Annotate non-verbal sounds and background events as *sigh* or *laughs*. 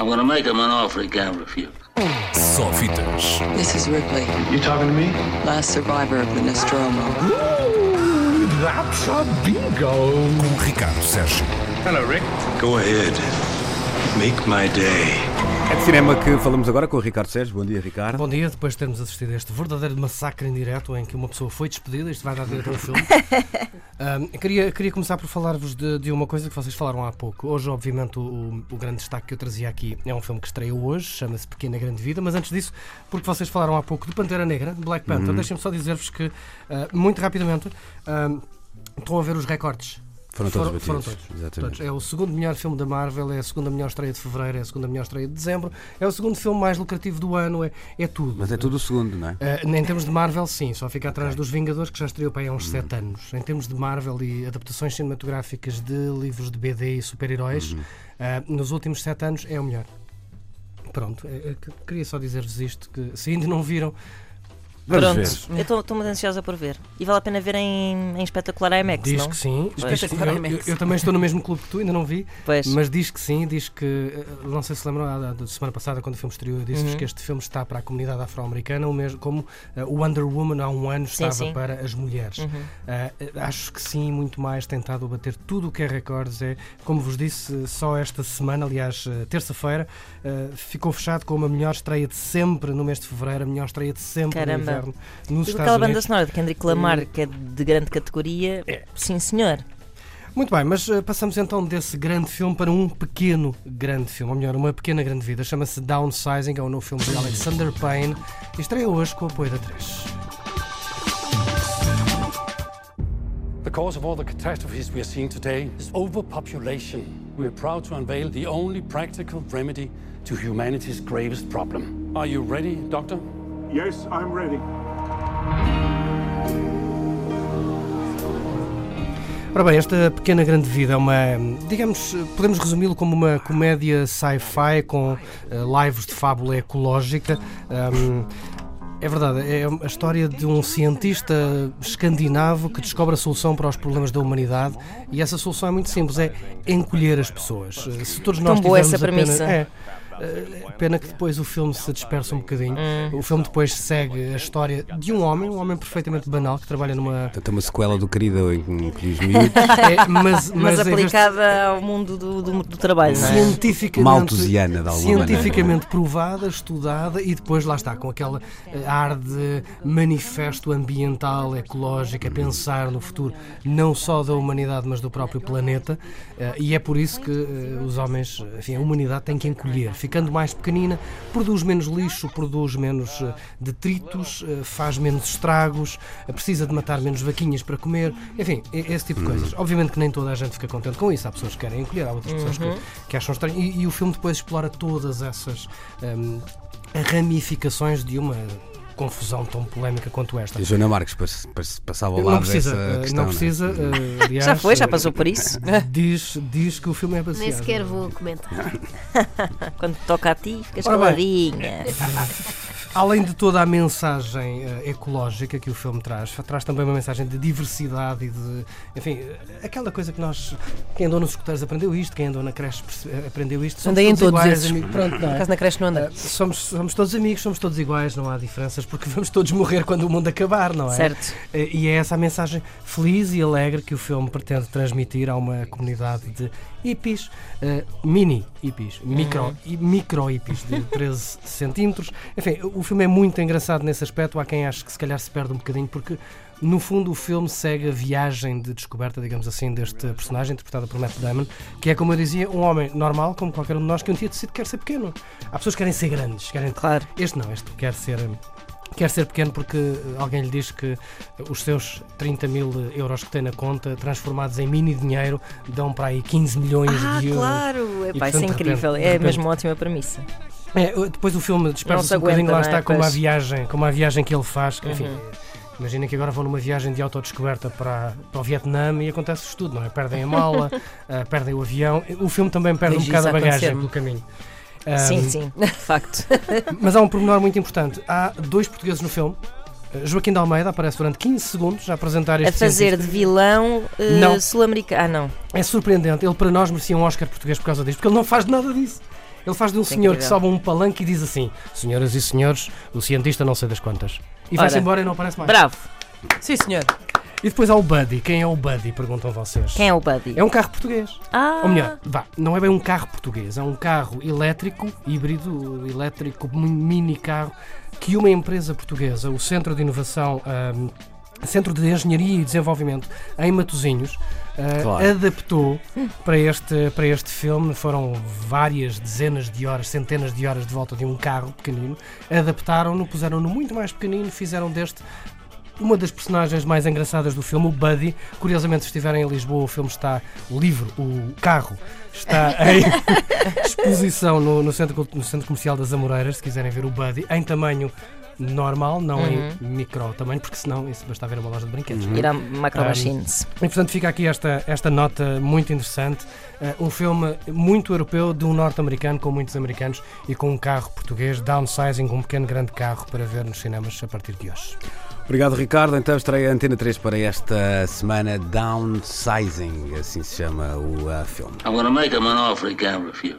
I'm gonna make him an offer he can't refuse. Só fitas. This is Ripley, You talking to me? last survivor of the Nostromo. That's a bingo. Com Ricardo Sérgio. Hello, Rick. Go ahead. Make my day. É de cinema que falamos agora com o Ricardo Sérgio. Bom dia, Ricardo. Bom dia, depois de termos assistido a este verdadeiro massacre em direto em que uma pessoa foi despedida, isto vai dar direito a um filme. *laughs* Queria, queria começar por falar-vos de, de uma coisa que vocês falaram há pouco. Hoje, obviamente, o, o grande destaque que eu trazia aqui é um filme que estreou hoje, chama-se Pequena Grande Vida, mas antes disso, porque vocês falaram há pouco de Pantera Negra, de Black Panther, deixem-me só dizer-vos que, ah, muito rapidamente, ahm, estão a ver os recordes. Foram todos Foram- batidos. foram todos. Exatamente. Todos. É o segundo melhor filme da Marvel, é a segunda melhor estreia de fevereiro, é a segunda melhor estreia de dezembro, é o segundo filme mais lucrativo do ano, é, é tudo. Mas é tudo o segundo, não é? Uh, em termos de Marvel, sim, só fica atrás dos Vingadores, que já estreou para aí há uns 7 anos. Em termos de Marvel e adaptações cinematográficas de livros de BD e super-heróis, uh, nos últimos 7 anos é o melhor. Pronto, que- queria só dizer-vos isto: que se ainda não viram, Vamos Pronto, ver. eu estou muito ansiosa por ver. E vale a pena ver em, em espetacular IMAX, diz não? que sim. Pois. Que sim. Eu, eu- eu também estou no mesmo clube que tu, ainda não vi, Pois. mas diz que sim. Diz que, uh, não sei se lembram, a- a- da semana passada, quando o filme estreou, eu disse-vos Uhum. que este filme está para a comunidade afro-americana, o mesmo como uh, o Wonder Woman há um ano Sim, estava sim. para as mulheres. Uhum. Uh, acho que sim, muito mais tentado bater tudo o que é recordes. É, como vos disse, só esta semana, aliás, terça-feira, uh, ficou fechado com uma melhor estreia de sempre no mês de fevereiro, a melhor estreia de sempre Caramba. No inverno nos E Estados aquela banda sonora de Kendrick Lamar, que é de grande categoria, sim senhor. Muito bem, mas uh, passamos então desse grande filme para um pequeno grande filme, ou melhor, uma pequena grande vida. Chama-se Downsizing, é o novo filme de Alexander Payne e estreia hoje com o apoio da 3. The cause of all the catastrophes we are seeing today is overpopulation. We are proud to unveil the only practical remedy to humanity's gravest problem. Are you ready, Doctor? Yes, I'm ready. Ora bem, esta pequena grande vida é uma, digamos, podemos resumi-lo como uma comédia sci-fi com eh, lives de fábula ecológica. Ahm, é verdade, é a história de um cientista escandinavo que descobre a solução para os problemas da humanidade e essa solução é muito simples, é encolher as pessoas. Eh, Se todos nós boa tivermos essa apenas- premissa. é, eh, pena que depois o filme se dispersa um bocadinho. Hum. O filme depois segue a história de um homem, um homem perfeitamente banal que trabalha numa Portanto, é uma sequela do querido em que diz miúdos. *laughs* é, mas, Mas, mas vez aplicada ao mundo do, do, do trabalho, não é? cientificamente, Malthusiana, de alguma cientificamente provada, estudada e depois lá está, com aquela eh, ar de manifesto ambiental, ecológico, a pensar no futuro não só da humanidade, mas do próprio planeta. eh, E é por isso que eh, os homens, enfim, a humanidade tem que encolher. Ficando mais pequenina, produz menos lixo, produz menos eh, detritos, eh, faz menos estragos, eh, precisa de matar menos vaquinhas para comer, enfim, e- esse tipo de coisas. Obviamente que nem toda a gente fica contente com isso. Há pessoas que querem encolher, há outras pessoas que, que acham estranho. E, e o filme depois explora todas essas hum, ramificações de uma confusão tão polémica quanto esta. E a Joana Marques pas- pas- passava ao Não precisa, dessa eh, questão. não é? precisa, eh, aliás, Já foi, já eh, passou por isso. *laughs* Diz, diz que o filme é baseado. Nem sequer vou comentar. *laughs* Quando toca a ti, ficas Ora caladinha. Além de toda a mensagem eh, ecológica que o filme traz, traz também uma mensagem de diversidade e de. Enfim, aquela coisa que nós. Quem andou nos escuteiros aprendeu isto, quem andou na creche eh, aprendeu isto. Somos Andei em todos todos iguais, esses. amigos. Pronto, não é? na creche não anda. Eh, Somos, somos todos amigos, somos todos iguais, não há diferenças, porque *laughs* vamos todos morrer quando o mundo acabar, não é? Certo. Eh, E é essa a mensagem feliz e alegre que o filme pretende transmitir a uma comunidade de hippies, mini hippies, micro, e micro hippies de 13 centímetros. Enfim, o filme é muito engraçado nesse aspecto. Há quem ache que se calhar se perde um bocadinho, porque no fundo o filme segue a viagem de descoberta, digamos assim, deste personagem interpretado por Matt Damon, que é, como eu dizia, um homem normal, como qualquer um de nós, que um dia decide que quer ser pequeno. Há pessoas que querem ser grandes, querem Claro. este não, este quer ser. Quer ser pequeno porque alguém lhe diz que os seus 30 mil euros que tem na conta, transformados em mini dinheiro, dão para aí 15 milhões Ah, de euros. claro! Epá, portanto, isso é repente- incrível. de É repente- mesmo uma ótima premissa. É, depois o filme dispersa-se se um bocadinho, lá é? está, como a viagem, como a viagem que ele faz. que, Enfim, Uhum. imagina que agora vão numa viagem de autodescoberta para, para o Vietnã e acontece tudo, não é? Perdem a mala, *laughs* eh, perdem o avião. O filme também perde um Vejo bocado a bagagem pelo caminho. Sim, Ahm, sim, *laughs* de facto. Mas há um pormenor muito importante. Há dois portugueses no filme. Uh, Joaquim de Almeida aparece durante 15 segundos a apresentar A este fazer de cientista. vilão eh, Não. sul-americano. Ah, não. É surpreendente. Ele, para nós, merecia um Oscar português por causa disto, porque ele não faz nada disso. Ele faz de um senhor que sobe um palanque e diz assim: Senhoras e senhores, o cientista não sei das quantas. E vai-se Ora. embora e não aparece mais. Bravo. Sim, senhor. E depois há o Buddy. Quem é o Buddy? Perguntam vocês. Quem é o Buddy? É um carro português. Ah, Ou melhor, vá, não é bem um carro português, é um carro elétrico, híbrido, elétrico, mi- mini carro, que uma empresa portuguesa, o Centro de Inovação, ahm, Centro de Engenharia e Desenvolvimento em Matosinhos, ah, Claro. adaptou para este, para este filme. Foram várias dezenas de horas, centenas de horas de volta de um carro pequenino. Adaptaram-no, puseram-no muito mais pequenino, fizeram deste uma das personagens mais engraçadas do filme, o Buddy. Curiosamente, se estiverem em Lisboa, o filme está, o livro, o carro, está *laughs* em exposição no, no centro, no centro Comercial das Amoreiras, se quiserem ver o Buddy, em tamanho normal, não em micro tamanho, porque senão isso basta ver uma loja de brinquedos. ir a Macro Machines. E portanto fica aqui esta, esta nota muito interessante. Uh, um filme muito europeu de um norte-americano com muitos americanos e com um carro português, downsizing, um pequeno grande carro para ver nos cinemas a partir de hoje. Obrigado, Ricardo. Então estreia a Antena 3 para esta semana Downsizing, assim se chama o ah, filme. I'm gonna make him an offer he can't refuse.